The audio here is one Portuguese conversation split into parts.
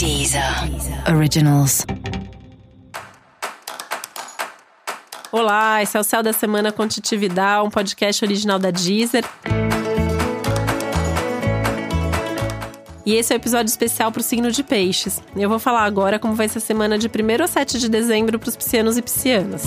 Deezer Originals. Olá, esse é o Céu da Semana com Titividade, um podcast original da Deezer. E esse é o um episódio especial para o signo de Peixes. Eu vou falar agora como vai ser a semana de 1 a 7 de dezembro para os piscianos e piscianas.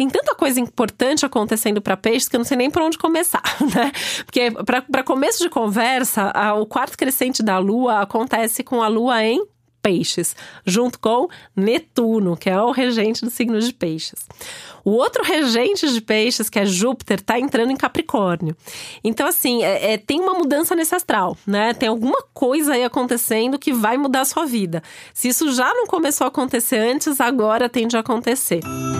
Tem tanta coisa importante acontecendo para peixes que eu não sei nem por onde começar, né? Porque para começo de conversa, a, o quarto crescente da Lua acontece com a Lua em Peixes, junto com Netuno, que é o regente do signo de Peixes. O outro regente de Peixes, que é Júpiter, está entrando em Capricórnio. Então, assim, é, é, tem uma mudança nesse astral, né? Tem alguma coisa aí acontecendo que vai mudar a sua vida. Se isso já não começou a acontecer antes, agora tende a acontecer. É,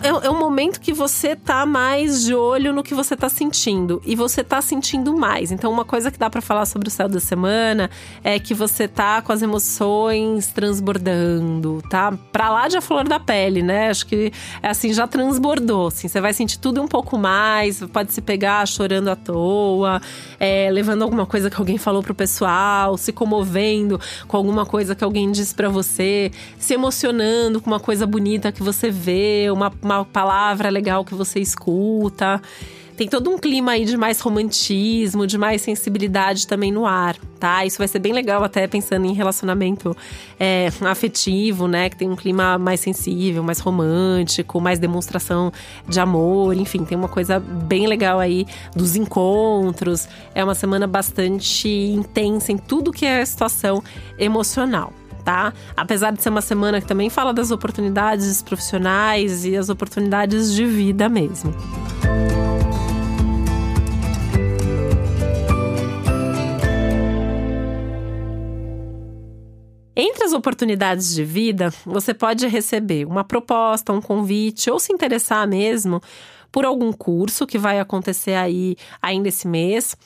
é, é, um momento que você tá mais de olho no que você tá sentindo. E você tá sentindo mais. Então, uma coisa que dá para falar sobre o céu da semana é que você tá com as emoções transbordando, tá? Pra lá de a flor da pele, né? Acho que, é assim, já transbordou. Assim, você vai sentir tudo um pouco mais, pode se pegar chorando à toa, é, levando alguma coisa que alguém falou pro pessoal, se comovendo com alguma coisa que alguém disse para você, se emocionando com uma coisa bonita que você vê, uma uma, uma palavra legal que você escuta. Tem todo um clima aí de mais romantismo, de mais sensibilidade também no ar, tá? Isso vai ser bem legal, até pensando em relacionamento é, afetivo, né? Que tem um clima mais sensível, mais romântico, mais demonstração de amor, enfim, tem uma coisa bem legal aí dos encontros. É uma semana bastante intensa em tudo que é situação emocional tá? Apesar de ser uma semana que também fala das oportunidades profissionais e as oportunidades de vida mesmo. Entre as oportunidades de vida, você pode receber uma proposta, um convite ou se interessar mesmo por algum curso que vai acontecer aí ainda esse mês.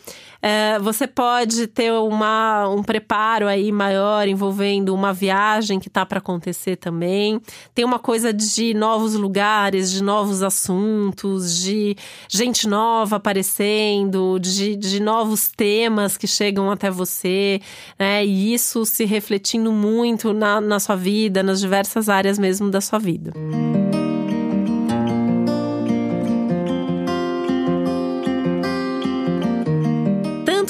É, você pode ter uma, um preparo aí maior envolvendo uma viagem que está para acontecer também. Tem uma coisa de novos lugares, de novos assuntos, de gente nova aparecendo, de, de novos temas que chegam até você, né? E isso se refletindo muito na, na sua vida, nas diversas áreas mesmo da sua vida.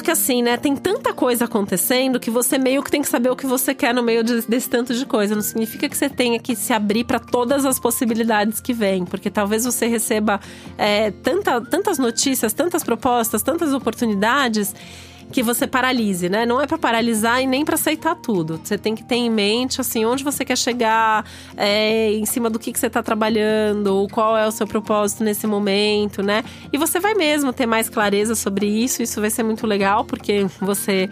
Que assim, né? Tem tanta coisa acontecendo que você meio que tem que saber o que você quer no meio de, desse tanto de coisa. Não significa que você tenha que se abrir para todas as possibilidades que vêm, porque talvez você receba é, tanta, tantas notícias, tantas propostas, tantas oportunidades que você paralise, né? Não é para paralisar e nem para aceitar tudo. Você tem que ter em mente, assim, onde você quer chegar, é, em cima do que, que você está trabalhando, qual é o seu propósito nesse momento, né? E você vai mesmo ter mais clareza sobre isso. Isso vai ser muito legal, porque você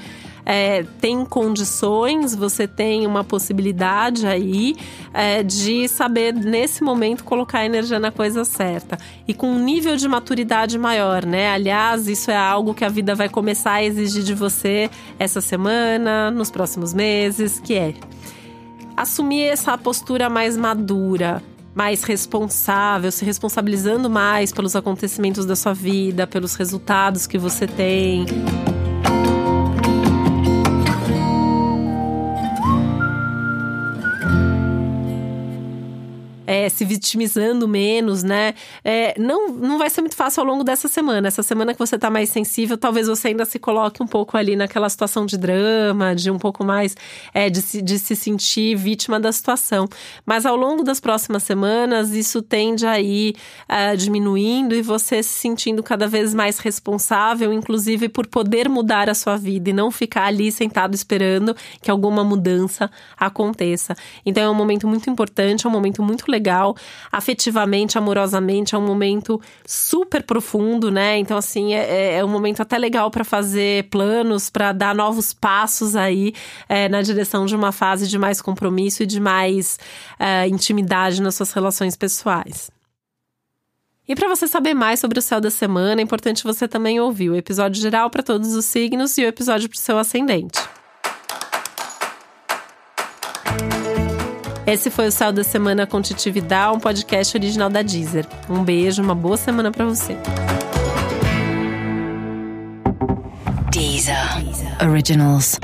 é, tem condições, você tem uma possibilidade aí é, de saber, nesse momento, colocar a energia na coisa certa. E com um nível de maturidade maior, né? Aliás, isso é algo que a vida vai começar a exigir de você essa semana, nos próximos meses, que é assumir essa postura mais madura, mais responsável, se responsabilizando mais pelos acontecimentos da sua vida, pelos resultados que você tem. Se vitimizando menos, né? É, não, não vai ser muito fácil ao longo dessa semana. Essa semana que você tá mais sensível, talvez você ainda se coloque um pouco ali naquela situação de drama, de um pouco mais é, de, se, de se sentir vítima da situação. Mas ao longo das próximas semanas, isso tende a ir é, diminuindo e você se sentindo cada vez mais responsável, inclusive por poder mudar a sua vida e não ficar ali sentado esperando que alguma mudança aconteça. Então é um momento muito importante, é um momento muito legal afetivamente, amorosamente, é um momento super profundo, né? Então, assim, é, é, é um momento até legal para fazer planos, para dar novos passos aí é, na direção de uma fase de mais compromisso e de mais é, intimidade nas suas relações pessoais. E para você saber mais sobre o céu da semana, é importante você também ouvir o episódio geral para todos os signos e o episódio para o seu ascendente. Esse foi o Céu da Semana com um podcast original da Deezer. Um beijo, uma boa semana para você. Deezer. Originals.